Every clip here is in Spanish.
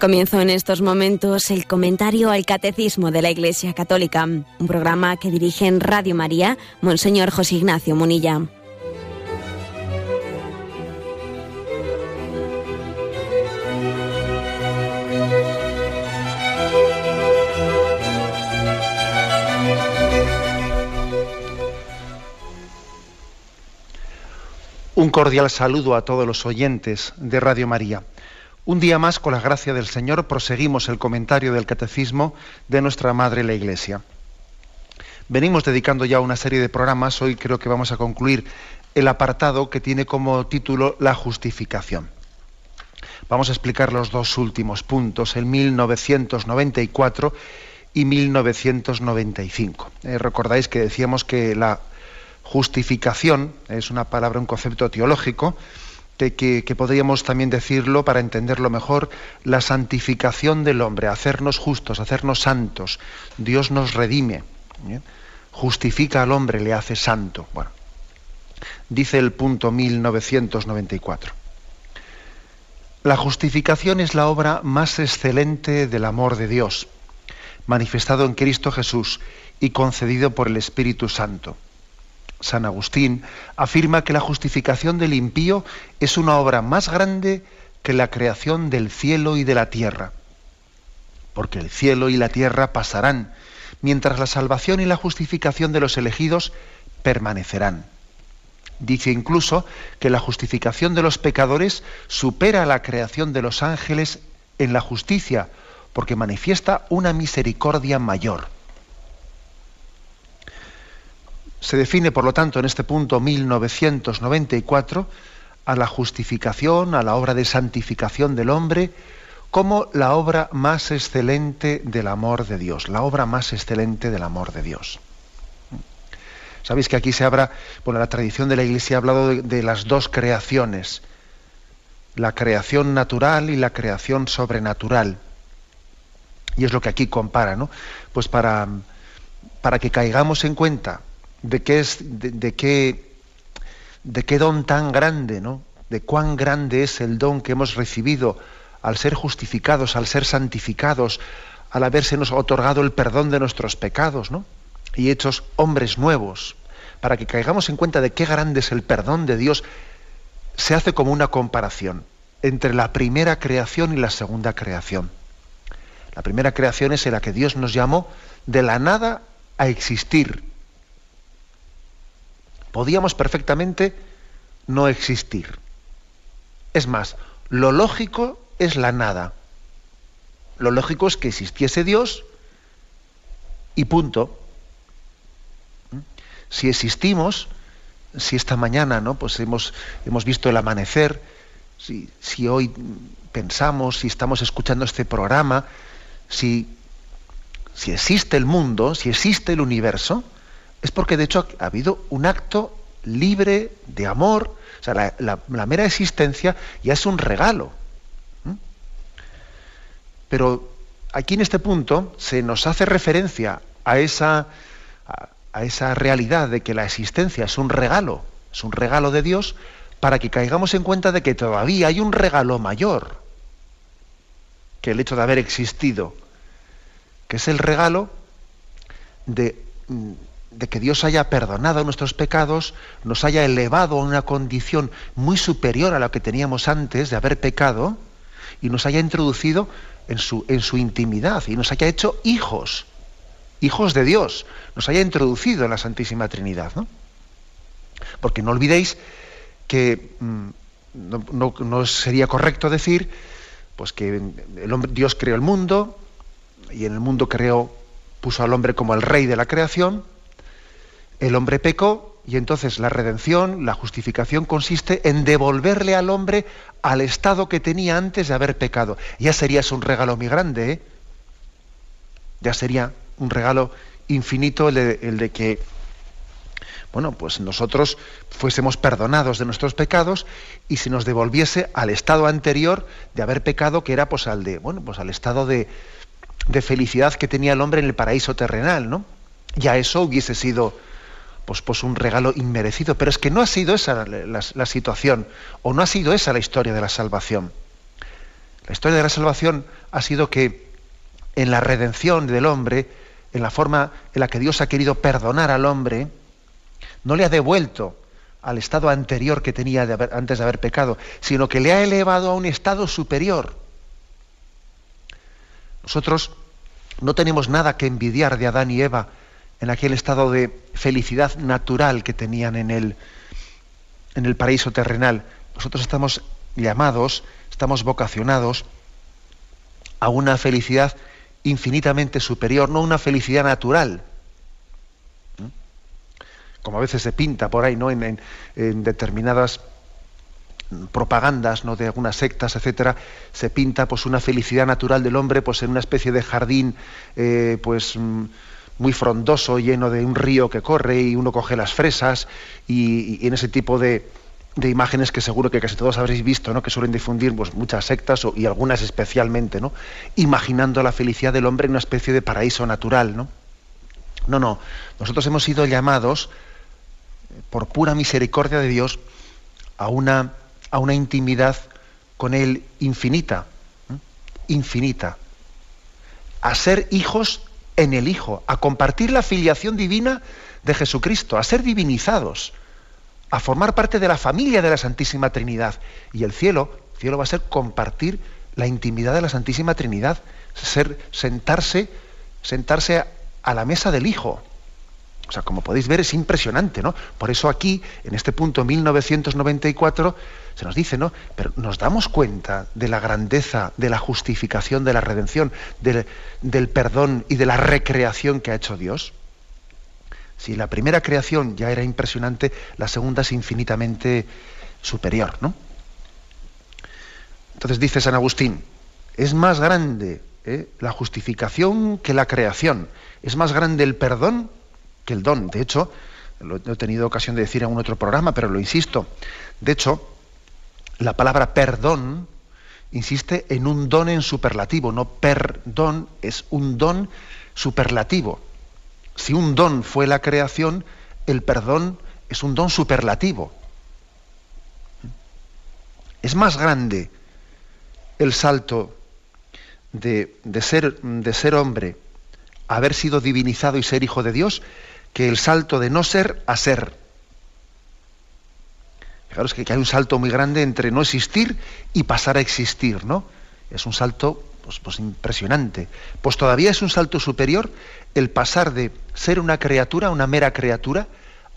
Comienzo en estos momentos el comentario al Catecismo de la Iglesia Católica, un programa que dirige en Radio María Monseñor José Ignacio Munilla. Un cordial saludo a todos los oyentes de Radio María. Un día más, con la gracia del Señor, proseguimos el comentario del Catecismo de nuestra Madre la Iglesia. Venimos dedicando ya una serie de programas, hoy creo que vamos a concluir el apartado que tiene como título La justificación. Vamos a explicar los dos últimos puntos, el 1994 y 1995. Eh, recordáis que decíamos que la justificación es una palabra, un concepto teológico, que, podríamos también decirlo para entenderlo mejor, la santificación del hombre, hacernos justos, hacernos santos. Dios nos redime, ¿eh? justifica al hombre, le hace santo. Bueno, dice el punto 1994. La justificación es la obra más excelente del amor de Dios, manifestado en Cristo Jesús y concedido por el Espíritu Santo. San Agustín afirma que la justificación del impío es una obra más grande que la creación del cielo y de la tierra, porque el cielo y la tierra pasarán, mientras la salvación y la justificación de los elegidos permanecerán. Dice incluso que la justificación de los pecadores supera la creación de los ángeles en la justicia, porque manifiesta una misericordia mayor. Se define, por lo tanto, en este punto 1994 a la justificación, a la obra de santificación del hombre, como la obra más excelente del amor de Dios, la obra más excelente del amor de Dios. Sabéis que aquí se habla, bueno, la tradición de la Iglesia ha hablado de, las dos creaciones, la creación natural y la creación sobrenatural. Y es lo que aquí compara, ¿no? Pues para, para que caigamos en cuenta de qué es, de, qué, de qué don tan grande, ¿no? De cuán grande es el don que hemos recibido al ser justificados, al ser santificados, al habérsenos otorgado el perdón de nuestros pecados, ¿no? Y hechos hombres nuevos, para que caigamos en cuenta de qué grande es el perdón de Dios, se hace como una comparación entre la primera creación y la segunda creación. La primera creación es en la que Dios nos llamó de la nada a existir, podíamos perfectamente no existir. Es más, lo lógico es la nada. Lo lógico es que existiese Dios y punto. Si existimos, si esta mañana ¿no? pues hemos, hemos visto el amanecer, si, si, hoy pensamos, si estamos escuchando este programa, si, si existe el mundo, si existe el universo, es porque de hecho ha habido un acto libre de amor. O sea, la, mera existencia ya es un regalo. Pero aquí en este punto se nos hace referencia a esa, a esa realidad de que la existencia es un regalo, es un regalo de Dios, para que caigamos en cuenta de que todavía hay un regalo mayor que el hecho de haber existido, que es el regalo de mm, de que Dios haya perdonado nuestros pecados, nos haya elevado a una condición muy superior a la que teníamos antes de haber pecado y nos haya introducido en su, en su intimidad y nos haya hecho hijos, hijos de Dios, nos haya introducido en la Santísima Trinidad. ¿no? Porque no olvidéis que mm, no, no, sería correcto decir pues que el hombre, Dios creó el mundo y en el mundo creó, puso al hombre como el rey de la creación, el hombre pecó y entonces la redención, la justificación consiste en devolverle al hombre al estado que tenía antes de haber pecado. Ya sería un regalo muy grande, ¿eh? Ya sería un regalo infinito el de, que bueno, pues nosotros fuésemos perdonados de nuestros pecados y se nos devolviese al estado anterior de haber pecado, que era pues al de, bueno, pues al estado de, de felicidad que tenía el hombre en el paraíso terrenal, ¿no? Ya eso hubiese sido pues, pues un regalo inmerecido. Pero es que no ha sido esa la, situación, o no ha sido esa la historia de la salvación, La historia de la salvación ha sido que en la redención del hombre, en la forma en la que Dios ha querido perdonar al hombre, no le ha devuelto al estado anterior que tenía antes de haber pecado, sino que le ha elevado a un estado superior. Nosotros no tenemos nada que envidiar de Adán y Eva en aquel estado de felicidad natural que tenían en el, en el paraíso terrenal. Nosotros estamos llamados, estamos vocacionados a una felicidad infinitamente superior, no una felicidad natural, como a veces se pinta por ahí, ¿no? En, determinadas propagandas ¿no? de algunas sectas, etcétera, se pinta pues una felicidad natural del hombre pues en una especie de jardín eh, pues mm, muy frondoso, lleno de un río que corre y uno coge las fresas y, en ese tipo de, imágenes que seguro que casi todos habréis visto, ¿no? que suelen difundir pues, muchas sectas y algunas especialmente, ¿no? imaginando la felicidad del hombre en una especie de paraíso natural. No, no, no. nosotros hemos sido llamados por pura misericordia de Dios, a una, a una intimidad con Él infinita, infinita, a ser hijos en el Hijo, a compartir la filiación divina de Jesucristo, a ser divinizados, a formar parte de la familia de la Santísima Trinidad. Y el cielo, el cielo va a ser compartir la intimidad de la Santísima Trinidad, ser sentarse, sentarse a la mesa del Hijo. O sea, como podéis ver, es impresionante, ¿no? Por eso aquí, en este punto 1994, se nos dice, ¿no? Pero nos damos cuenta de la grandeza de la justificación, de la redención, del, perdón y de la recreación que ha hecho Dios. Si la primera creación ya era impresionante, la segunda es infinitamente superior, ¿no? Entonces dice San Agustín, es más grande ¿eh? la justificación que la creación, es más grande el perdón el don. De hecho, lo he tenido ocasión de decir en un otro programa, pero lo insisto. De hecho, la palabra perdón insiste en un don en superlativo, no perdón, es un don superlativo. Si un don fue la creación, el perdón es un don superlativo. Es más grande el salto de, de, ser, de ser hombre, haber sido divinizado y ser hijo de Dios, que el salto de no ser a ser. Fijaros que, hay un salto muy grande entre no existir y pasar a existir, ¿no? Es un salto pues, pues, impresionante. Pues todavía es un salto superior el pasar de ser una criatura, una mera criatura,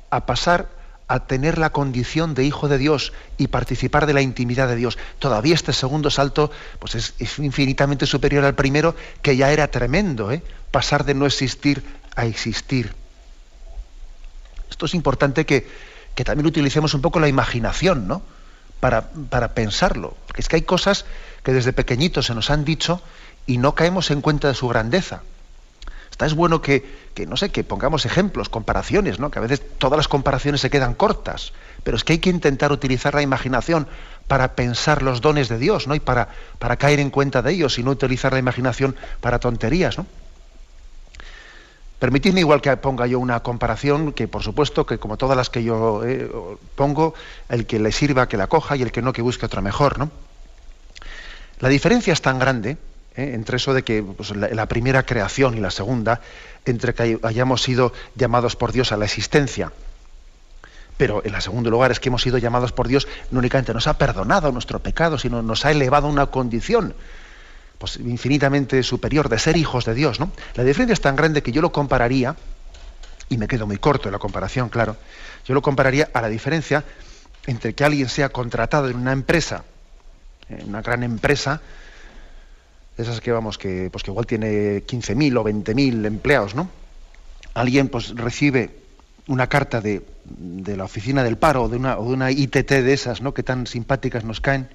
a pasar a tener la condición de hijo de Dios y participar de la intimidad de Dios. Todavía este segundo salto pues es, infinitamente superior al primero, que ya era tremendo, ¿eh? pasar de no existir a existir. Esto es importante que, también utilicemos un poco la imaginación, ¿no? Para, pensarlo. Es que hay cosas que desde pequeñitos se nos han dicho y no caemos en cuenta de su grandeza. Está es bueno que, no sé, que pongamos ejemplos, comparaciones, ¿no? Que a veces todas las comparaciones se quedan cortas, pero es que hay que intentar utilizar la imaginación para pensar los dones de Dios, ¿no? Y para, para caer en cuenta de ellos y no utilizar la imaginación para tonterías, ¿no? Permitidme igual que ponga yo una comparación, que por supuesto que como todas las que yo eh, pongo, el que le sirva que la coja y el que no que busque otra mejor. ¿no? La diferencia es tan grande eh, entre eso de que pues, la, primera creación y la segunda, entre que hayamos sido llamados por Dios a la existencia, pero en segundo lugar es que hemos sido llamados por Dios, no únicamente nos ha perdonado nuestro pecado, sino nos ha elevado a una condición pues, infinitamente superior de ser hijos de Dios. ¿no? La diferencia es tan grande que yo lo compararía, y me quedo muy corto en la comparación, claro, yo lo compararía a la diferencia entre que alguien sea contratado en una empresa, en una gran empresa, esas que vamos, que, pues que igual tiene 15.000 o 20.000 empleados, ¿no? Alguien pues recibe una carta de, de la oficina del paro o de una, o de una ITT de esas, ¿no? Que tan simpáticas nos caen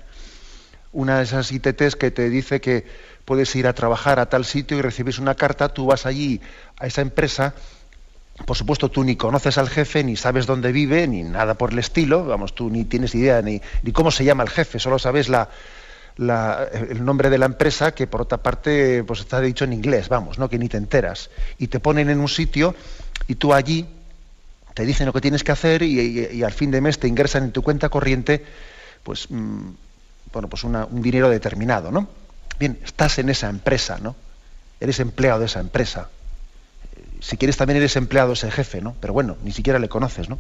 una de esas ITTs que te dice que puedes ir a trabajar a tal sitio y recibes una carta, tú vas allí a esa empresa, por supuesto tú ni conoces al jefe, ni sabes dónde vive, ni nada por el estilo, vamos, tú ni tienes idea ni, ni cómo se llama el jefe, solo sabes la, el nombre de la empresa, que por otra parte pues está dicho en inglés, vamos, ¿no? que ni te enteras. Y te ponen en un sitio y tú allí te dicen lo que tienes que hacer y, al fin de mes te ingresan en tu cuenta corriente pues... Bueno, pues un dinero determinado, ¿no? Bien, estás en esa empresa, ¿no? Eres empleado de esa empresa. Si quieres también eres empleado de ese jefe, ¿no? Pero bueno, ni siquiera le conoces, ¿no?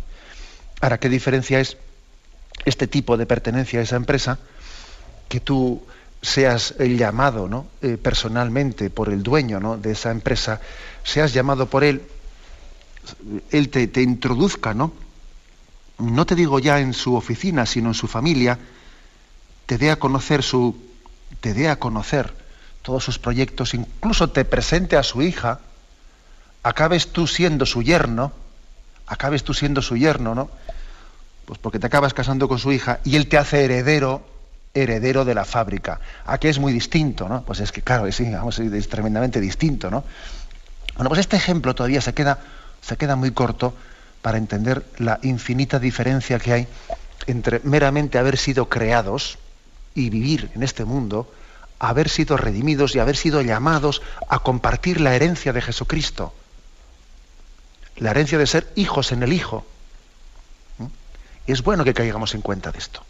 Ahora, ¿qué diferencia es este tipo de pertenencia a esa empresa que tú seas llamado ¿no? Eh, personalmente por el dueño ¿no? de esa empresa, seas llamado por él, él te, te, introduzca, ¿no? No te digo ya en su oficina, sino en su familia, te dé a conocer su, te dé a conocer todos sus proyectos, incluso te presente a su hija, acabes tú siendo su yerno, acabes tú siendo su yerno, ¿no? Pues porque te acabas casando con su hija y él te hace heredero heredero de la fábrica. Aquí es muy distinto, ¿no? Pues es que, claro, es, es tremendamente distinto, ¿no? Bueno, pues este ejemplo todavía se queda, se queda muy corto para entender la infinita diferencia que hay entre meramente haber sido creados y vivir en este mundo, haber sido redimidos y haber sido llamados a compartir la herencia de Jesucristo. La herencia de ser hijos en el Hijo. ¿Mm? Es bueno que caigamos en cuenta de esto.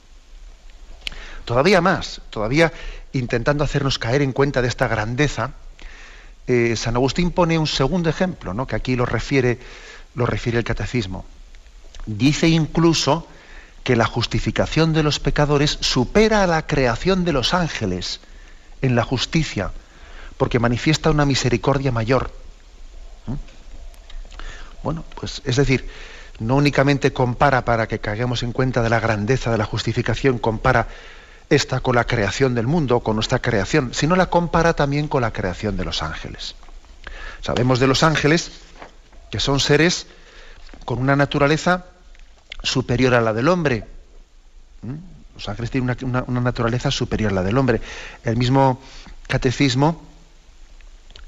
Todavía más, todavía intentando hacernos caer en cuenta de esta grandeza, eh, San Agustín pone un segundo ejemplo, ¿no? que aquí lo refiere, lo refiere el catecismo. Dice incluso que la justificación de los pecadores supera a la creación de los ángeles en la justicia, porque manifiesta una misericordia mayor. ¿Mm? Bueno, pues es decir, no únicamente compara para que caigamos en cuenta de la grandeza de la justificación, compara esta con la creación del mundo, con nuestra creación, sino la compara también con la creación de los ángeles. Sabemos de los ángeles que son seres con una naturaleza superior a la del hombre. ¿Mm? Los ángeles tienen una, naturaleza superior a la del hombre. El mismo catecismo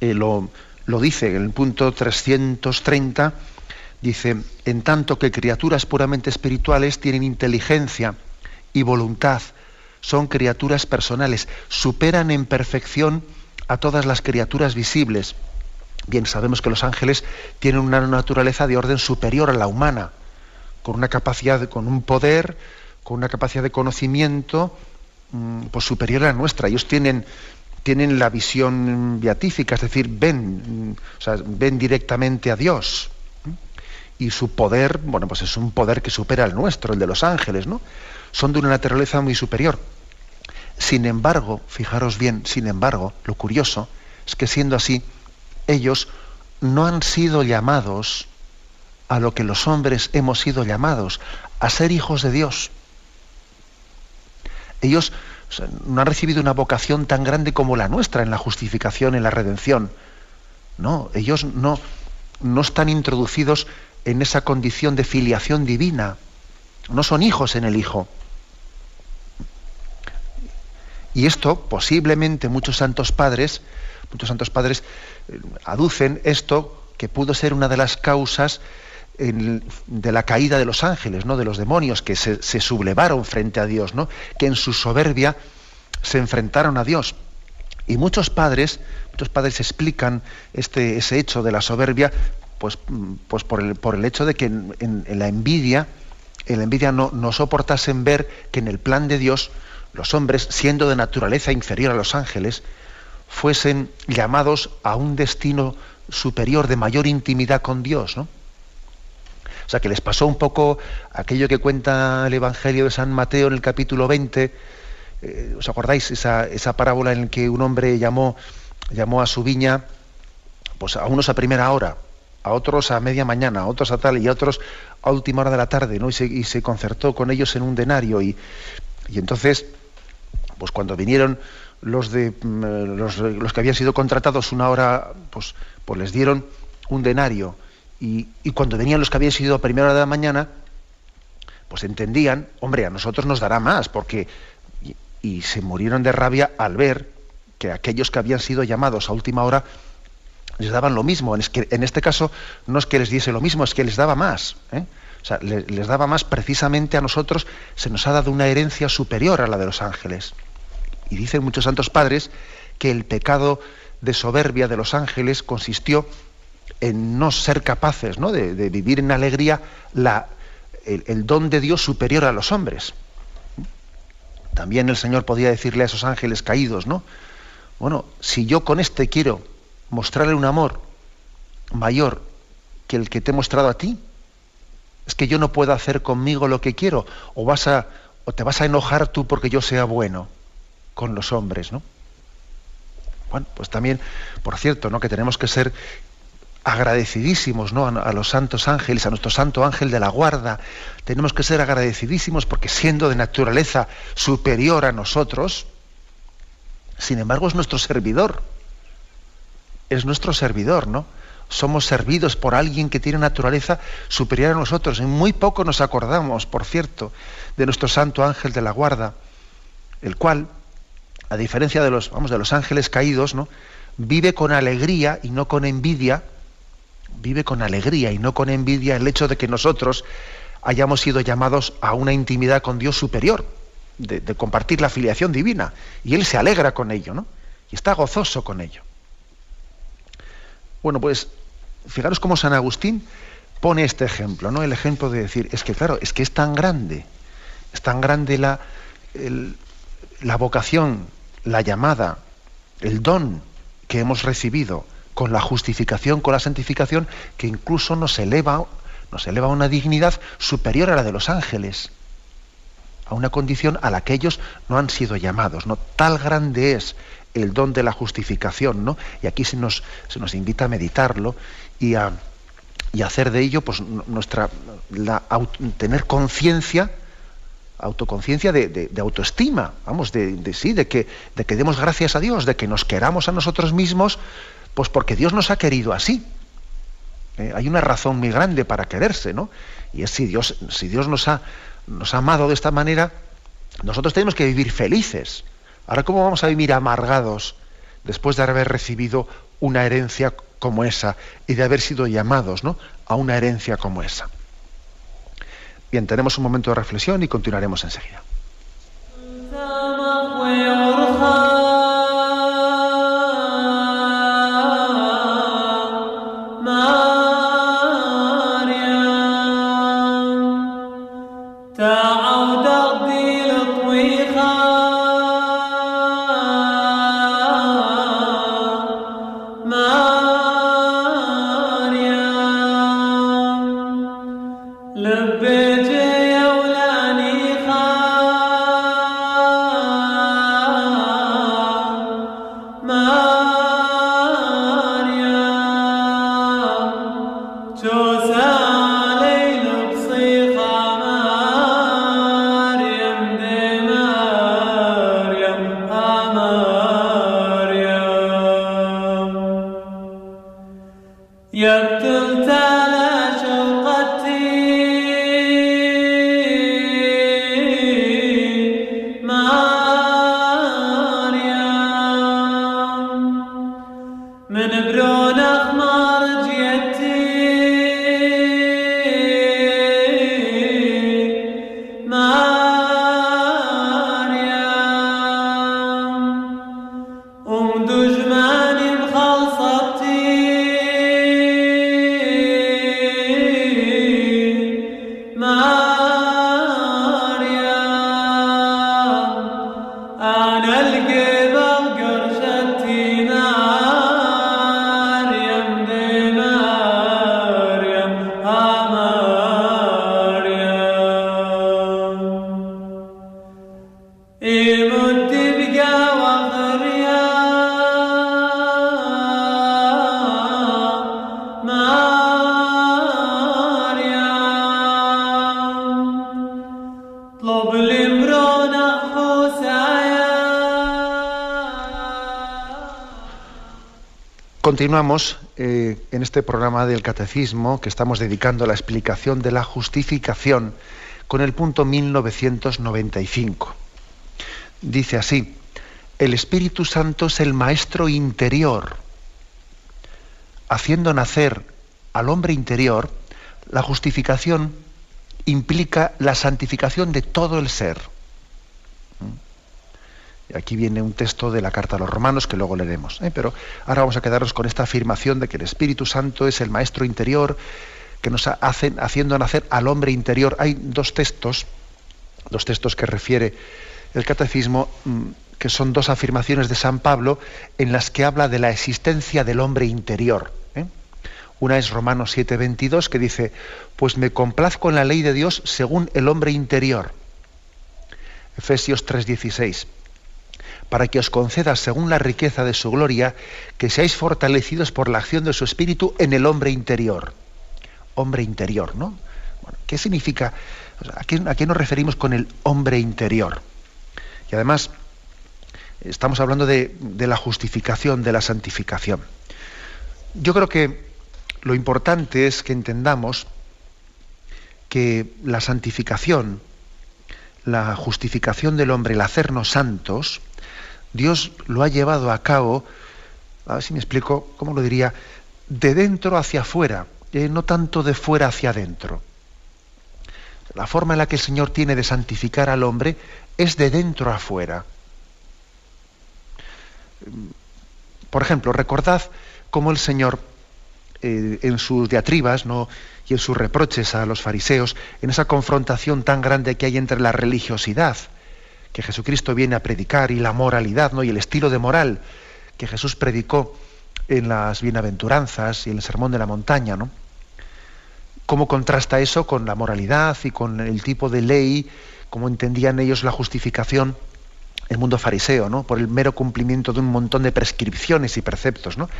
eh, lo, lo dice en el punto 330, dice, en tanto que criaturas puramente espirituales tienen inteligencia y voluntad, son criaturas personales, superan en perfección a todas las criaturas visibles. Bien, sabemos que los ángeles tienen una naturaleza de orden superior a la humana, con una capacidad, con un poder, con una capacidad de conocimiento mm, pues superior a la nuestra. Ellos tienen, tienen la visión beatífica, es decir, ven, mm, ven directamente a Dios. Y su poder, bueno, pues es un poder que supera al nuestro, el de los ángeles, ¿no? son de una naturaleza muy superior. Sin embargo, fijaros bien, sin embargo, lo curioso es que siendo así, ellos no han sido llamados a lo que los hombres hemos sido llamados, a ser hijos de Dios. Ellos no han recibido una vocación tan grande como la nuestra en la justificación, en la redención. No, ellos no, no están introducidos en esa condición de filiación divina. No son hijos en el Hijo. Y esto, posiblemente muchos santos padres, muchos santos padres eh, aducen esto que pudo ser una de las causas de la caída de los ángeles, ¿no? de los demonios, que se, sublevaron frente a Dios, ¿no? que en su soberbia se enfrentaron a Dios. Y muchos padres, muchos padres explican este, ese hecho de la soberbia, pues, pues por, el, por, el, hecho de que en, la envidia, en la envidia no, no soportasen ver que en el plan de Dios los hombres, siendo de naturaleza inferior a los ángeles, fuesen llamados a un destino superior de mayor intimidad con Dios, ¿no? O sea, que les pasó un poco aquello que cuenta el Evangelio de San Mateo en el capítulo 20. Eh, ¿Os acordáis esa, esa, parábola en la que un hombre llamó, llamó a su viña pues a unos a primera hora, a otros a media mañana, a otros a tal y a otros a última hora de la tarde, ¿no? Y se, y se concertó con ellos en un denario y, y entonces pues cuando vinieron los, de, mm, los, que habían sido contratados una hora, pues, pues les dieron un denario. Y, cuando venían los que habían sido a primera hora de la mañana, pues entendían, hombre, a nosotros nos dará más, porque... Y, se murieron de rabia al ver que aquellos que habían sido llamados a última hora les daban lo mismo. Es que, en este caso no es que les diese lo mismo, es que les daba más. ¿eh? O sea, les daba más precisamente a nosotros, se nos ha dado una herencia superior a la de los ángeles. Y dicen muchos santos padres que el pecado de soberbia de los ángeles consistió en no ser capaces ¿no? De, vivir en alegría la, el, don de Dios superior a los hombres. También el Señor podía decirle a esos ángeles caídos, ¿no? Bueno, si yo con este quiero mostrarle un amor mayor que el que te he mostrado a ti, es que yo no puedo hacer conmigo lo que quiero, o vas a, o te vas a enojar tú porque yo sea bueno con los hombres, ¿no? Bueno, pues también, por cierto, ¿no? que tenemos que ser agradecidísimos ¿no? a, los santos ángeles, a nuestro santo ángel de la guarda. Tenemos que ser agradecidísimos porque siendo de naturaleza superior a nosotros, sin embargo es nuestro servidor. Es nuestro servidor, ¿no? Somos servidos por alguien que tiene naturaleza superior a nosotros. Y muy poco nos acordamos, por cierto, de nuestro santo ángel de la guarda, el cual, a diferencia de los, vamos, de los ángeles caídos, ¿no? vive con alegría y no con envidia vive con alegría y no con envidia el hecho de que nosotros hayamos sido llamados a una intimidad con Dios superior, de, compartir la filiación divina. Y Él se alegra con ello, ¿no? Y está gozoso con ello. Bueno, pues fijaros cómo San Agustín pone este ejemplo, ¿no? El ejemplo de decir, es que claro, es que es tan grande, es tan grande la, la vocación, la llamada, el don que hemos recibido con la justificación, con la santificación, que incluso nos eleva, nos eleva a una dignidad superior a la de los ángeles, a una condición a la que ellos no han sido llamados. ¿no? Tal grande es el don de la justificación, ¿no? Y aquí se nos, se nos invita a meditarlo y a, y hacer de ello, pues, nuestra, tener conciencia, autoconciencia de, autoestima, vamos, de, sí, de que, de que demos gracias a Dios, de que nos queramos a nosotros mismos pues porque Dios nos ha querido así. Eh, hay una razón muy grande para quererse, ¿no? Y es si Dios, si Dios nos, ha, nos ha amado de esta manera, nosotros tenemos que vivir felices. Ahora, ¿cómo vamos a vivir amargados después de haber recibido una herencia como esa y de haber sido llamados ¿no? a una herencia como esa? Bien, tenemos un momento de reflexión y continuaremos enseguida. down. Continuamos eh, en este programa del Catecismo que estamos dedicando a la explicación de la justificación con el punto 1995. Dice así, el Espíritu Santo es el Maestro interior. Haciendo nacer al hombre interior, la justificación implica la santificación de todo el ser. Aquí viene un texto de la carta a los romanos que luego leeremos. ¿eh? Pero ahora vamos a quedarnos con esta afirmación de que el Espíritu Santo es el maestro interior que nos hace haciendo nacer al hombre interior. Hay dos textos, dos textos que refiere el catecismo mm, que son dos afirmaciones de San Pablo en las que habla de la existencia del hombre interior. ¿eh? Una es Romanos 7:22 que dice, pues me complazco en la ley de Dios según el hombre interior. Efesios 3:16, para que os conceda según la riqueza de su gloria que seáis fortalecidos por la acción de su espíritu en el hombre interior. Hombre interior, ¿no? ¿Qué significa? ¿a, qué, ¿A qué nos referimos con el hombre interior? Y además, estamos hablando de, la justificación, de la santificación. Yo creo que lo importante es que entendamos que la santificación, la justificación del hombre, el hacernos santos, Dios lo ha llevado a cabo, a ver si me explico, ¿cómo lo diría? De dentro hacia afuera, eh, no tanto de fuera hacia adentro. La forma en la que el Señor tiene de santificar al hombre es de dentro afuera. Por ejemplo, recordad cómo el Señor eh, en sus diatribas ¿no? y en sus reproches a los fariseos, en esa confrontación tan grande que hay entre la religiosidad que Jesucristo viene a predicar y la moralidad ¿no? y el estilo de moral que Jesús predicó en las bienaventuranzas y en el sermón de la montaña, ¿no? ¿Cómo contrasta eso con la moralidad y con el tipo de ley como entendían ellos la justificación, el mundo fariseo, ¿no? por el mero cumplimiento de un montón de prescripciones y preceptos. ¿no?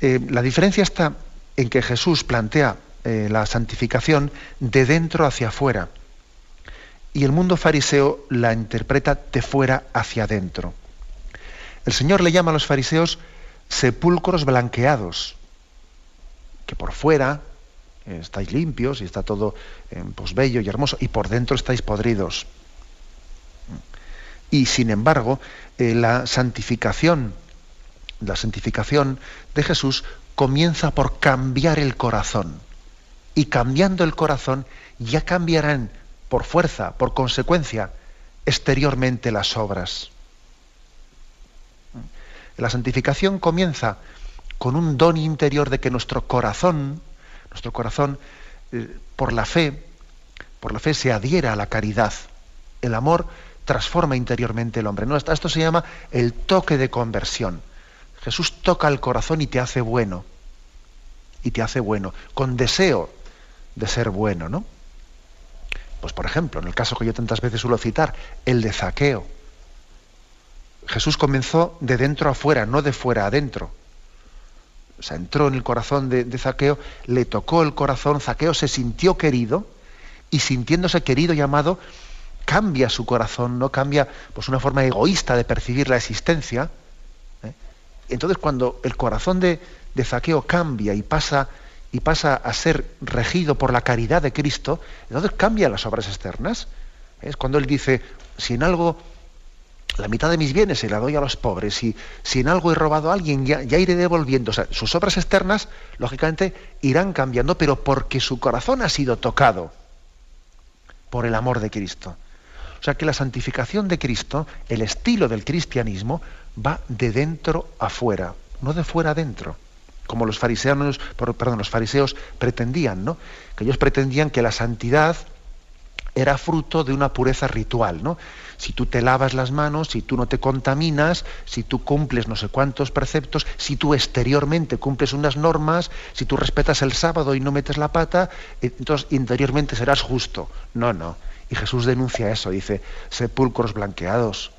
Eh, la diferencia está en que Jesús plantea eh, la santificación de dentro hacia afuera y el mundo fariseo la interpreta de fuera hacia adentro. El Señor le llama a los fariseos sepulcros blanqueados, que por fuera estáis limpios y está todo eh, pues, bello y hermoso, y por dentro estáis podridos. Y sin embargo, eh, la santificación, la santificación de Jesús comienza por cambiar el corazón. Y cambiando el corazón, ya cambiarán por fuerza, por consecuencia, exteriormente las obras. La santificación comienza con un don interior de que nuestro corazón, nuestro corazón, eh, por la fe, por la fe se adhiera a la caridad. El amor transforma interiormente el hombre. ¿no? Esto se llama el toque de conversión. Jesús toca el corazón y te hace bueno. Y te hace bueno, con deseo de ser bueno, ¿no? Pues por ejemplo, en el caso que yo tantas veces suelo citar, el de Zaqueo. Jesús comenzó de dentro a fuera, no de fuera adentro o sea, entró en el corazón de, Zaqueo, le tocó el corazón, Zaqueo se sintió querido y sintiéndose querido y amado, cambia su corazón, no cambia pues una forma egoísta de percibir la existencia. ¿eh? Entonces, cuando el corazón de, Zaqueo cambia y pasa, y pasa a ser regido por la caridad de Cristo, entonces cambian las obras externas. Es cuando él dice, si en algo la mitad de mis bienes se la doy a los pobres, y si en algo he robado a alguien, ya, iré devolviendo. O sea, sus obras externas, lógicamente, irán cambiando, pero porque su corazón ha sido tocado por el amor de Cristo. O sea que la santificación de Cristo, el estilo del cristianismo, va de dentro a fuera, no de fuera adentro, como los fariseos, perdón, los fariseos pretendían, ¿no? Que ellos pretendían que la santidad era fruto de una pureza ritual, ¿no? Si tú te lavas las manos, si tú no te contaminas, si tú cumples no sé cuántos preceptos, si tú exteriormente cumples unas normas, si tú respetas el sábado y no metes la pata, entonces interiormente serás justo. No, no. Y Jesús denuncia eso, dice, sepulcros blanqueados.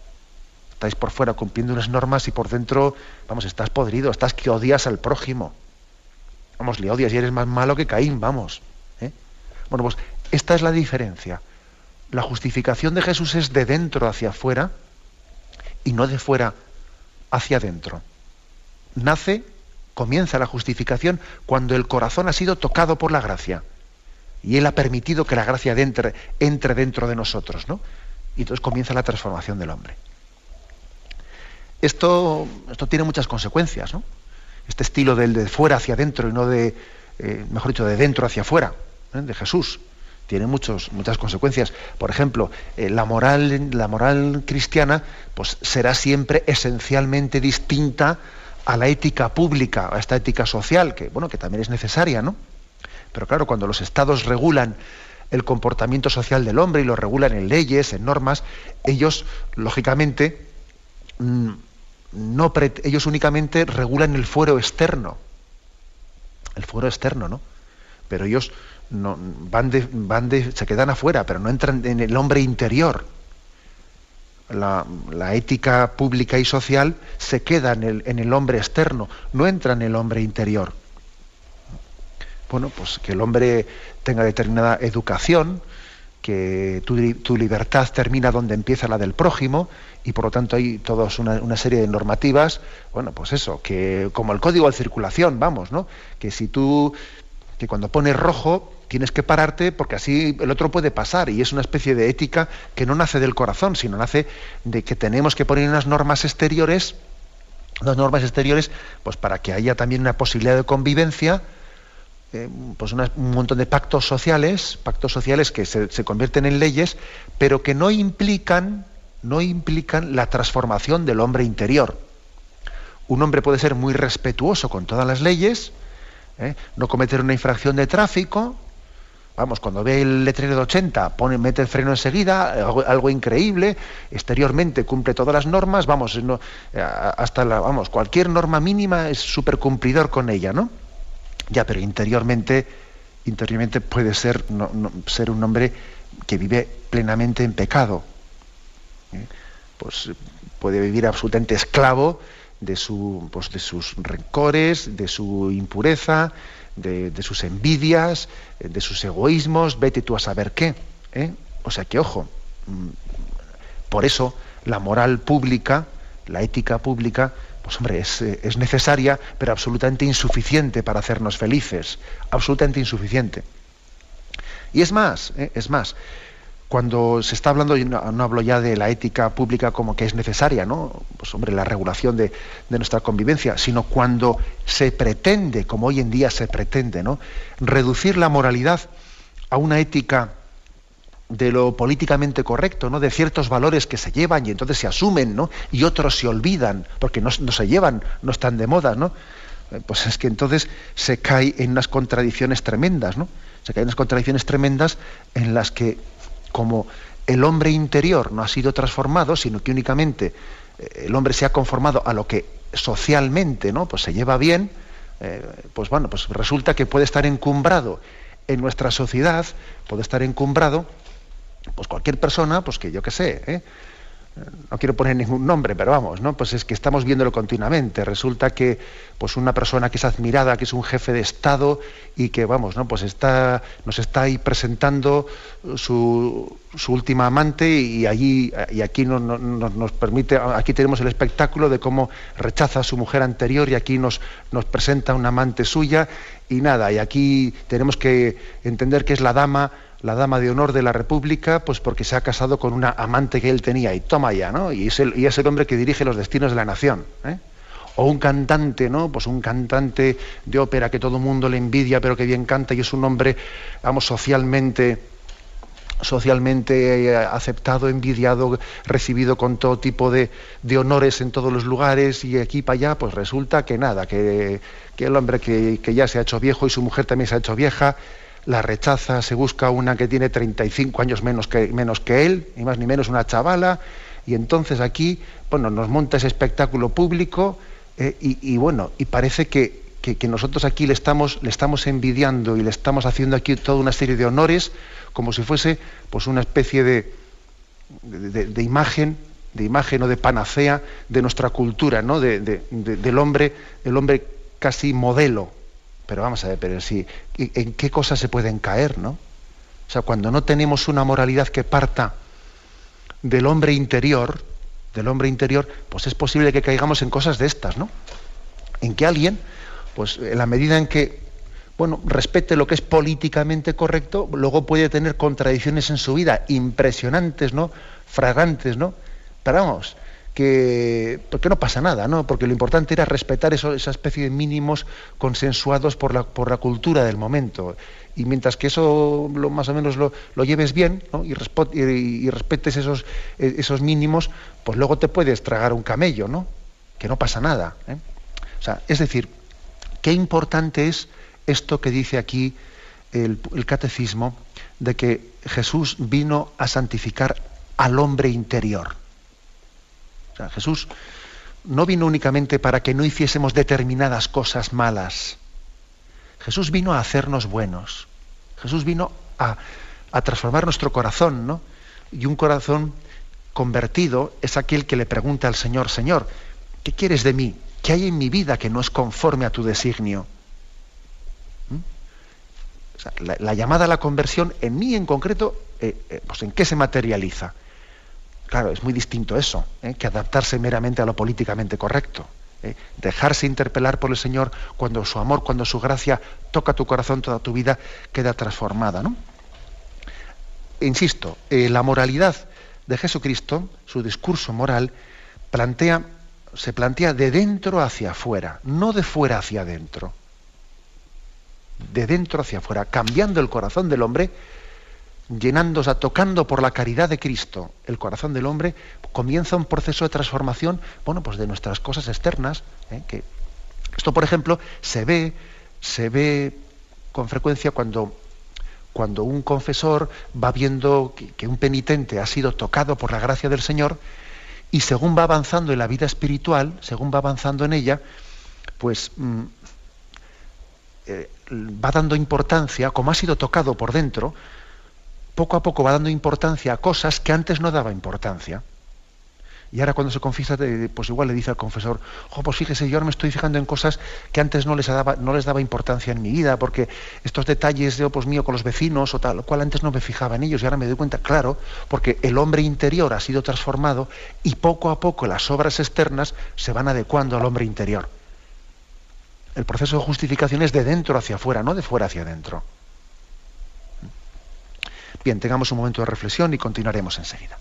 Estáis por fuera cumpliendo unas normas y por dentro, vamos, estás podrido, estás que odias al prójimo. Vamos, le odias y eres más malo que Caín, vamos. ¿eh? Bueno, pues esta es la diferencia. La justificación de Jesús es de dentro hacia afuera y no de fuera hacia adentro. Nace, comienza la justificación cuando el corazón ha sido tocado por la gracia. Y Él ha permitido que la gracia entre, entre dentro de nosotros, ¿no? Y entonces comienza la transformación del hombre. Esto, esto tiene muchas consecuencias, ¿no? Este estilo del de fuera hacia adentro y no de, eh, mejor dicho, de dentro hacia afuera, ¿eh? de Jesús tiene muchos, muchas consecuencias. Por ejemplo, eh, la, moral, la moral cristiana pues, será siempre esencialmente distinta a la ética pública, a esta ética social, que, bueno, que también es necesaria, ¿no? Pero claro, cuando los estados regulan el comportamiento social del hombre y lo regulan en leyes, en normas, ellos, lógicamente, no ellos únicamente regulan el fuero externo. El fuero externo, ¿no? Pero ellos no, van de, van de, se quedan afuera, pero no entran en el hombre interior. La, ética pública y social se queda en el, en el hombre externo, no entra en el hombre interior. Bueno, pues que el hombre tenga determinada educación, que tu, libertad termina donde empieza la del prójimo y por lo tanto hay toda una, serie de normativas, bueno, pues eso, que como el código de circulación, vamos, ¿no? Que si tú, que cuando pones rojo tienes que pararte porque así el otro puede pasar y es una especie de ética que no nace del corazón, sino nace de que tenemos que poner unas normas exteriores, unas normas exteriores, pues para que haya también una posibilidad de convivencia, pues un montón de pactos sociales, pactos sociales que se, convierten en leyes, pero que no implican, no implican la transformación del hombre interior. Un hombre puede ser muy respetuoso con todas las leyes, ¿eh? no cometer una infracción de tráfico, Vamos, cuando ve el letrero de 80, pone, mete el freno enseguida, algo, increíble, exteriormente cumple todas las normas, vamos, eh, hasta la, vamos, cualquier norma mínima es súper cumplidor con ella, ¿no? Ya, pero interiormente, interiormente puede ser, ser un hombre que vive plenamente en pecado. ¿eh? Pues puede vivir absolutamente esclavo de, su, pues, de sus rencores, de su impureza, de, sus envidias, eh, de sus egoísmos, vete tú a saber qué. ¿eh? O sea que, ojo, mm, por eso la moral pública, la ética pública, pues hombre, es, eh, es necesaria, pero absolutamente insuficiente para hacernos felices, absolutamente insuficiente. Y es más, es más, cuando se está hablando, y no, hablo ya de la ética pública como que es necesaria, ¿no? Pues hombre, la regulación de, nuestra convivencia, sino cuando se pretende, como hoy en día se pretende, ¿no? Reducir la moralidad a una ética de lo políticamente correcto, ¿no? de ciertos valores que se llevan y entonces se asumen, ¿no? y otros se olvidan, porque no, se llevan, no están de moda, ¿no? Eh, pues es que entonces se cae en unas contradicciones tremendas, ¿no? Se cae en unas contradicciones tremendas en las que como el hombre interior no ha sido transformado, sino que únicamente eh, el hombre se ha conformado a lo que socialmente ¿no? pues se lleva bien, eh, pues bueno, pues resulta que puede estar encumbrado en nuestra sociedad, puede estar encumbrado, pues cualquier persona, pues que yo qué sé, ¿eh? no quiero poner ningún nombre, pero vamos, ¿no? Pues es que estamos viéndolo continuamente. Resulta que pues una persona que es admirada, que es un jefe de Estado y que, vamos, ¿no? Pues está, nos está ahí presentando su, su última amante y allí y aquí no, nos permite, aquí tenemos el espectáculo de cómo rechaza a su mujer anterior y aquí nos, nos presenta una amante suya y nada, y aquí tenemos que entender que es la dama la dama de honor de la República, pues porque se ha casado con una amante que él tenía, y toma ya, ¿no? Y es el, y es el hombre que dirige los destinos de la nación. ¿eh? O un cantante, ¿no? Pues un cantante de ópera que todo el mundo le envidia, pero que bien canta, y es un hombre, vamos, socialmente socialmente eh, aceptado, envidiado, recibido con todo tipo de, honores en todos los lugares y aquí para allá, pues resulta que nada, que, el hombre que, que, ya se ha hecho viejo y su mujer también se ha hecho vieja, la rechaza, se busca una que tiene 35 años menos que, menos que él, ni más ni menos una chavala, y entonces aquí, bueno, nos monta ese espectáculo público eh, y, bueno, y parece que, nosotros aquí le estamos, le estamos envidiando y le estamos haciendo aquí toda una serie de honores como si fuese pues una especie de, de, imagen de imagen o de panacea de nuestra cultura, ¿no? del hombre, el hombre casi modelo, pero vamos a ver, pero si, ¿en qué cosas se pueden caer, no? O sea, cuando no tenemos una moralidad que parta del hombre interior, del hombre interior, pues es posible que caigamos en cosas de estas, ¿no? En que alguien, pues en la medida en que, bueno, respete lo que es políticamente correcto, luego puede tener contradicciones en su vida impresionantes, ¿no? Fragantes, ¿no? Pero vamos, que porque no pasa nada, ¿no? Porque lo importante era respetar esa especie de mínimos consensuados por la, por la cultura del momento. Y mientras que eso lo, más o menos lo, lleves bien y, respetes esos, e, esos mínimos, pues luego te puedes tragar un camello, ¿no? Que no pasa nada. ¿eh? O sea, es decir, qué importante es esto que dice aquí el, catecismo de que Jesús vino a santificar al hombre interior. O sea, Jesús no vino únicamente para que no hiciésemos determinadas cosas malas. Jesús vino a hacernos buenos. Jesús vino a, a transformar nuestro corazón, ¿no? Y un corazón convertido es aquel que le pregunta al Señor, Señor, ¿qué quieres de mí? ¿Qué hay en mi vida que no es conforme a tu designio? la, llamada a la conversión, en mí en concreto, eh, eh, pues ¿en qué se materializa? Claro, es muy distinto eso, ¿eh? que adaptarse meramente a lo políticamente correcto. Dejarse interpelar por el Señor cuando su amor, cuando su gracia toca tu corazón, toda tu vida queda transformada. ¿no? Insisto, la moralidad de Jesucristo, su discurso moral, plantea, se plantea de dentro hacia afuera, no de fuera hacia adentro de dentro hacia afuera, cambiando el corazón del hombre, llenándose, tocando por la caridad de Cristo el corazón del hombre, comienza un proceso de transformación, bueno, pues de nuestras cosas externas. ¿eh? Que esto, por ejemplo, se ve, se ve con frecuencia cuando, cuando un confesor va viendo que, un penitente ha sido tocado por la gracia del Señor y según va avanzando en la vida espiritual, según va avanzando en ella, pues mm, eh, va dando importancia, como ha sido tocado por dentro, poco a poco va dando importancia a cosas que antes no daba importancia. Y ahora cuando se confiesa, pues igual le dice al confesor, oh, pues fíjese, yo ahora me estoy fijando en cosas que antes no les daba, no les daba importancia en mi vida, porque estos detalles de, pues mío con los vecinos o tal, cual antes no me fijaba en ellos y ahora me doy cuenta, claro, porque el hombre interior ha sido transformado y poco a poco las obras externas se van adecuando al hombre interior. El proceso de justificación es de dentro hacia afuera, no de fuera hacia adentro. Bien, tengamos un momento de reflexión y continuaremos enseguida.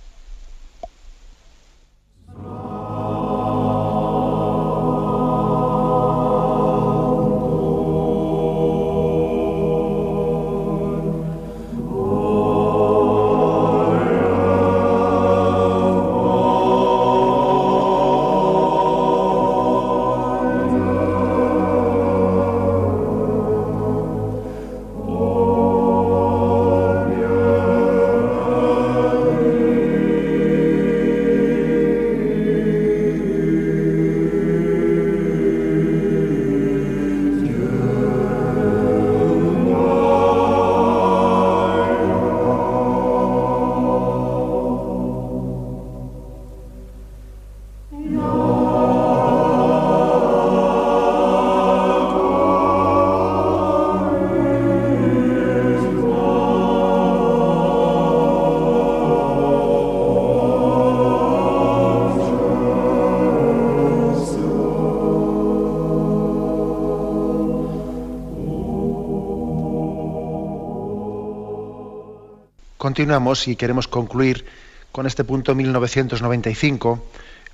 Continuamos y queremos concluir con este punto 1995,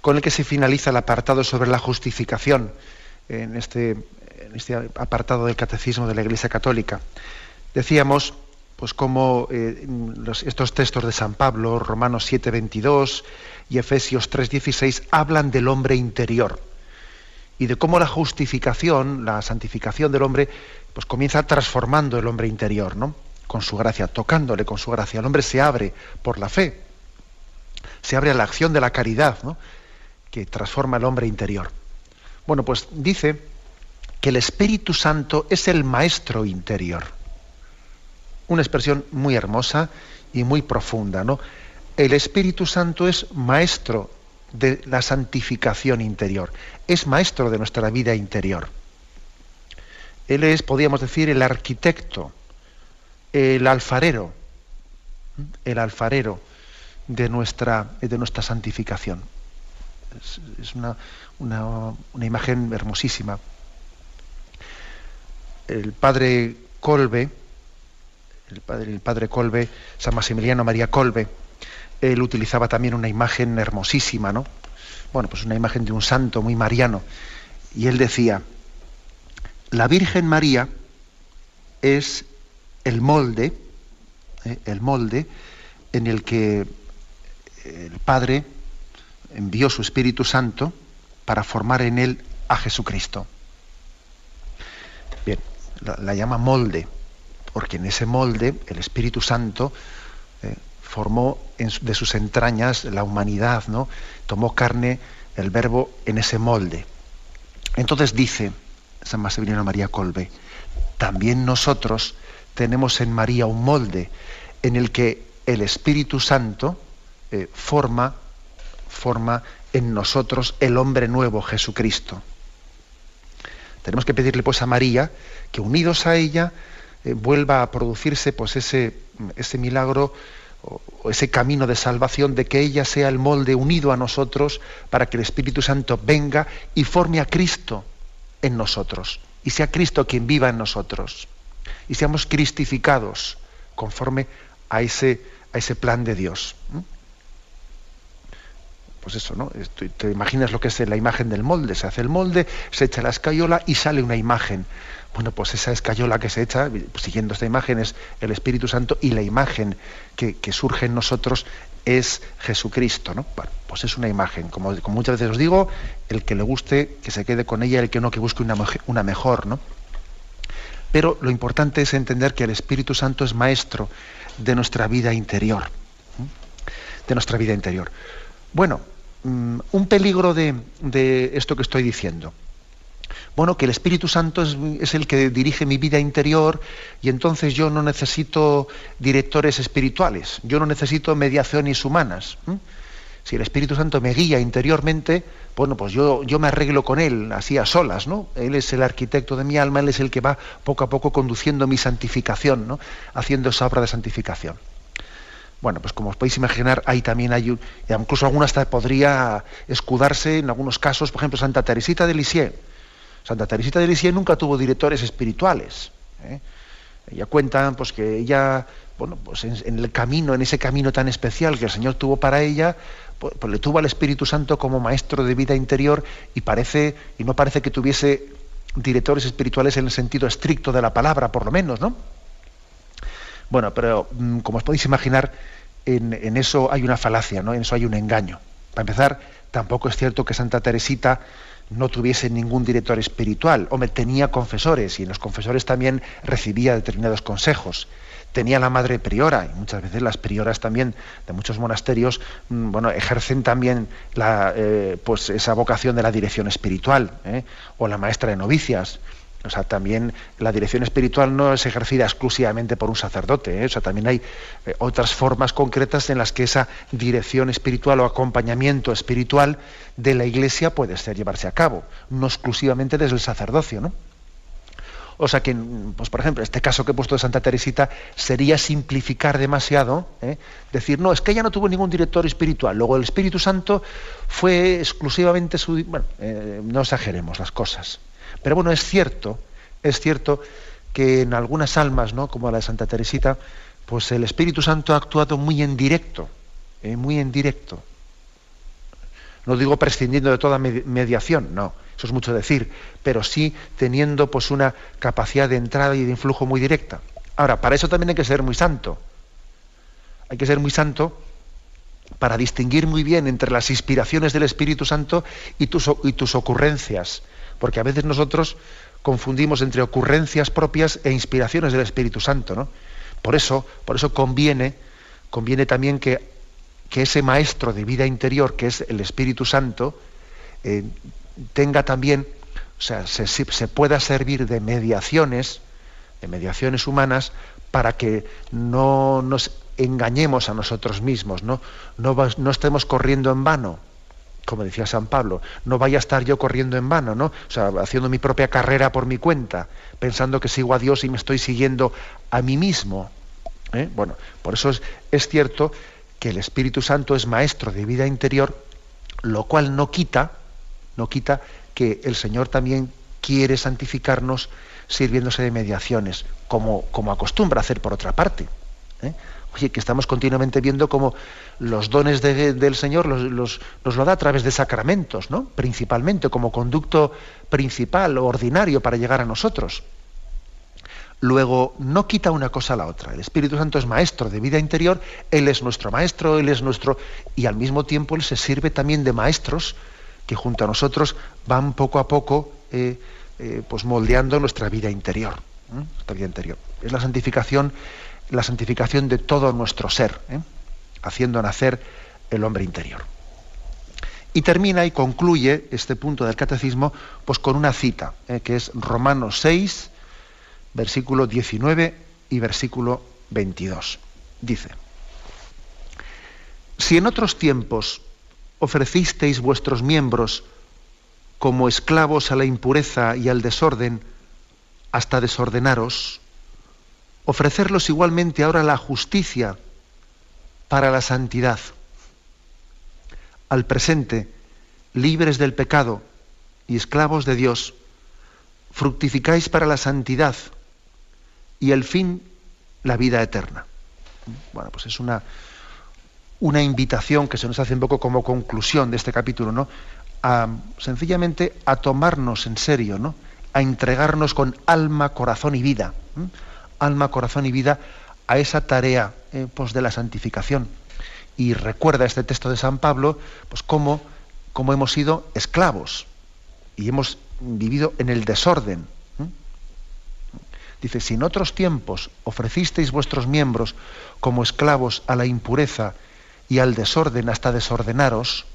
con el que se finaliza el apartado sobre la justificación en este, este apartado del Catecismo de la Iglesia Católica. Decíamos, pues cómo eh, estos textos de San Pablo, Romanos 7:22 y Efesios 3:16, hablan del hombre interior y de cómo la justificación, la santificación del hombre, pues comienza transformando el hombre interior, ¿no? Con su gracia, tocándole con su gracia. El hombre se abre por la fe, se abre a la acción de la caridad, que transforma el hombre interior. Bueno, pues dice que el Espíritu Santo es el maestro interior. Una expresión muy hermosa y muy profunda, ¿no? El Espíritu Santo es maestro de la santificación interior, es maestro de nuestra vida interior. Él es, podríamos decir, el arquitecto el alfarero, el alfarero de nuestra, de nuestra santificación. Es, una, imagen hermosísima. El padre Colbe, el padre, el padre Colbe, San Maximiliano María Colbe, él utilizaba también una imagen hermosísima, ¿no? Bueno, pues una imagen de un santo muy mariano. Y él decía, la Virgen María es el molde, eh, el molde en el que el Padre envió su Espíritu Santo para formar en él a Jesucristo. Bien, la, llama molde, porque en ese molde el Espíritu Santo eh, formó de sus entrañas la humanidad, ¿no? Tomó carne el verbo en ese molde. Entonces dice San Maximiliano María Colbe, también nosotros tenemos en María un molde en el que el Espíritu Santo eh, forma, forma en nosotros el hombre nuevo, Jesucristo. Tenemos que pedirle pues a María que unidos a ella eh, vuelva a producirse pues ese, ese milagro o, ese camino de salvación de que ella sea el molde unido a nosotros para que el Espíritu Santo venga y forme a Cristo en nosotros y sea Cristo quien viva en nosotros y seamos cristificados conforme a ese, a ese plan de Dios. Pues eso, ¿no? Te imaginas lo que es la imagen del molde. Se hace el molde, se echa la escayola y sale una imagen. Bueno, pues esa escayola que se echa, siguiendo esta imagen, es el Espíritu Santo y la imagen que, surge en nosotros es Jesucristo, ¿no? pues es una imagen. Como, muchas veces os digo, el que le guste, que se quede con ella, el que no, que busque una, una mejor, ¿no? Pero lo importante es entender que el Espíritu Santo es maestro de nuestra vida interior. De nuestra vida interior. Bueno, mm, un peligro de, esto que estoy diciendo. Bueno, que el Espíritu Santo es, el que dirige mi vida interior y entonces yo no necesito directores espirituales, yo no necesito mediaciones humanas. Si el Espíritu Santo me guía interiormente, bueno, pues yo, yo me arreglo con Él, así a solas, ¿no? Él es el arquitecto de mi alma, Él es el que va poco a poco conduciendo mi santificación, ¿no? Haciendo esa obra de santificación. Bueno, pues como os podéis imaginar, ahí también hay, incluso alguna hasta podría escudarse en algunos casos, por ejemplo, Santa Teresita de Lisieux. Santa Teresita de Lisieux nunca tuvo directores espirituales. ¿eh? Ella cuenta pues, que ella, bueno, pues en, el camino, en ese camino tan especial que el Señor tuvo para ella, pues, pues, le tuvo al Espíritu Santo como maestro de vida interior y parece, y no parece que tuviese directores espirituales en el sentido estricto de la palabra, por lo menos, ¿no? Bueno, pero mm, como os podéis imaginar, en, eso hay una falacia, ¿no? En eso hay un engaño. Para empezar, tampoco es cierto que Santa Teresita no tuviese ningún director espiritual. Hombre, tenía confesores y en los confesores también recibía determinados consejos. Tenía la madre priora y muchas veces las prioras también de muchos monasterios mm, bueno, ejercen también eh, pues esa vocación de la dirección espiritual ¿eh? o la maestra de novicias. O sea, también la dirección espiritual no es ejercida exclusivamente por un sacerdote. ¿eh? O sea, también hay otras formas concretas en las que esa dirección espiritual o acompañamiento espiritual de la Iglesia puede ser llevarse a cabo, no exclusivamente desde el sacerdocio, ¿no? O sea que, pues por ejemplo, este caso que he puesto de Santa Teresita sería simplificar demasiado, ¿eh? decir, no, es que ella no tuvo ningún director espiritual, luego el Espíritu Santo fue exclusivamente su... Bueno, no exageremos las cosas. Pero bueno, es cierto, es cierto que en algunas almas, ¿no? como la de Santa Teresita, pues el Espíritu Santo ha actuado muy en directo, eh, muy en directo. No digo prescindiendo de toda mediación, no, eso es mucho decir, pero sí teniendo pues una capacidad de entrada y de influjo muy directa. Ahora, para eso también hay que ser muy santo. Hay que ser muy santo para distinguir muy bien entre las inspiraciones del Espíritu Santo y tus, y tus ocurrencias, porque a veces nosotros confundimos entre ocurrencias propias e inspiraciones del Espíritu Santo, ¿no? Por eso, por eso conviene, conviene también que, que ese maestro de vida interior, que es el Espíritu Santo, eh, tenga también, o sea, se, pueda servir de mediaciones, de mediaciones humanas, para que no nos engañemos a nosotros mismos, no, no, no estemos corriendo en vano como decía San Pablo, no vaya a estar yo corriendo en vano, ¿no? O sea, haciendo mi propia carrera por mi cuenta, pensando que sigo a Dios y me estoy siguiendo a mí mismo. ¿eh? Bueno, por eso es, es cierto que el Espíritu Santo es maestro de vida interior, lo cual no quita, no quita que el Señor también quiere santificarnos sirviéndose de mediaciones, como, como acostumbra hacer por otra parte. ¿eh? Oye, que estamos continuamente viendo cómo los dones del Señor los, nos lo da a través de sacramentos, ¿no? Principalmente, como conducto principal o ordinario para llegar a nosotros. Luego, no quita una cosa a la otra. El Espíritu Santo es maestro de vida interior, Él es nuestro maestro, Él es nuestro... Y al mismo tiempo Él se sirve también de maestros que junto a nosotros van poco a poco eh, eh, pues moldeando nuestra vida interior. vida interior. Es la santificación, la santificación de todo nuestro ser, ¿eh? haciendo nacer el hombre interior. Y termina y concluye este punto del catecismo pues, con una cita, que es Romanos 6, versículo 19 y versículo 22. Dice, si en otros tiempos ofrecisteis vuestros miembros como esclavos a la impureza y al desorden, hasta desordenaros, ofrecerlos igualmente ahora a la justicia para la santidad. Al presente, libres del pecado y esclavos de Dios, fructificáis para la santidad y el fin, la vida eterna. Bueno, pues es una, una invitación que se nos hace un poco como conclusión de este capítulo, ¿no? A, sencillamente a tomarnos en serio, ¿no? A entregarnos con alma, corazón y vida, alma, corazón y vida a esa tarea eh, pues de la santificación. Y recuerda este texto de San Pablo, pues cómo, cómo hemos sido esclavos y hemos vivido en el desorden. Dice, si en otros tiempos ofrecisteis vuestros miembros como esclavos a la impureza y al desorden hasta desordenaros,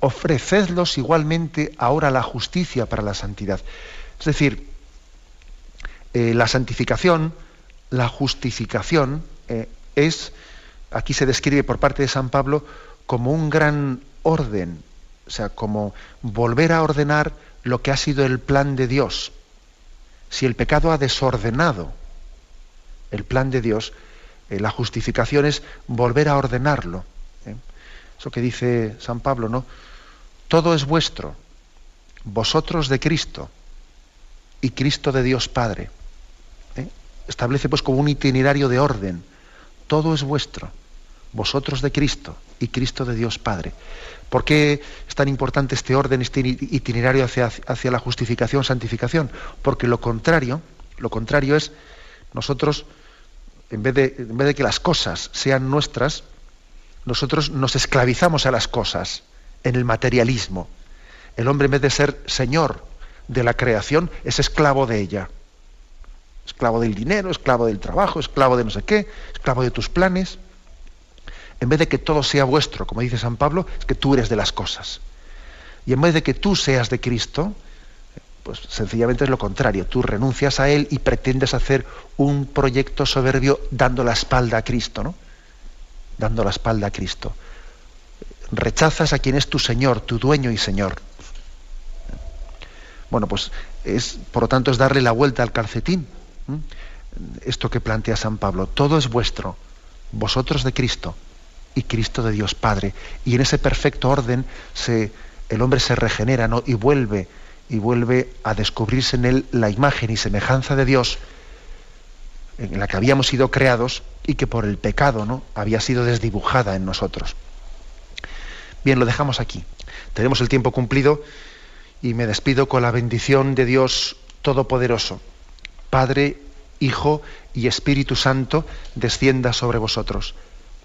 ofrecedlos igualmente ahora a la justicia para la santidad. Es decir, eh, la santificación, la justificación, eh, es, aquí se describe por parte de San Pablo, como un gran orden, o sea, como volver a ordenar lo que ha sido el plan de Dios. Si el pecado ha desordenado el plan de Dios, eh, la justificación es volver a ordenarlo. Eso que dice San Pablo, ¿no? Todo es vuestro, vosotros de Cristo y Cristo de Dios Padre. ¿eh? Establece pues como un itinerario de orden. Todo es vuestro, vosotros de Cristo y Cristo de Dios Padre. ¿Por qué es tan importante este orden, este itinerario hacia, la justificación, santificación? Porque lo contrario, lo contrario es nosotros, en vez, de, en vez de que las cosas sean nuestras, nosotros nos esclavizamos a las cosas en el materialismo. El hombre en vez de ser señor de la creación es esclavo de ella. Esclavo del dinero, esclavo del trabajo, esclavo de no sé qué, esclavo de tus planes. En vez de que todo sea vuestro, como dice San Pablo, es que tú eres de las cosas. Y en vez de que tú seas de Cristo, pues sencillamente es lo contrario. Tú renuncias a Él y pretendes hacer un proyecto soberbio dando la espalda a Cristo, ¿no? dando la espalda a Cristo. Rechazas a quien es tu Señor, tu dueño y Señor. Bueno, pues es, por lo tanto, es darle la vuelta al calcetín. Esto que plantea San Pablo, todo es vuestro, vosotros de Cristo y Cristo de Dios Padre. Y en ese perfecto orden se, el hombre se regenera ¿no? y vuelve y vuelve a descubrirse en él la imagen y semejanza de Dios en la que habíamos sido creados y que por el pecado ¿no? había sido desdibujada en nosotros. Bien, lo dejamos aquí. Tenemos el tiempo cumplido y me despido con la bendición de Dios Todopoderoso. Padre, Hijo y Espíritu Santo, descienda sobre vosotros.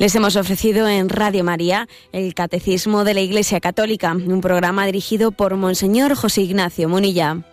Les hemos ofrecido en Radio María el Catecismo de la Iglesia Católica, un programa dirigido por Monseñor José Ignacio Munilla.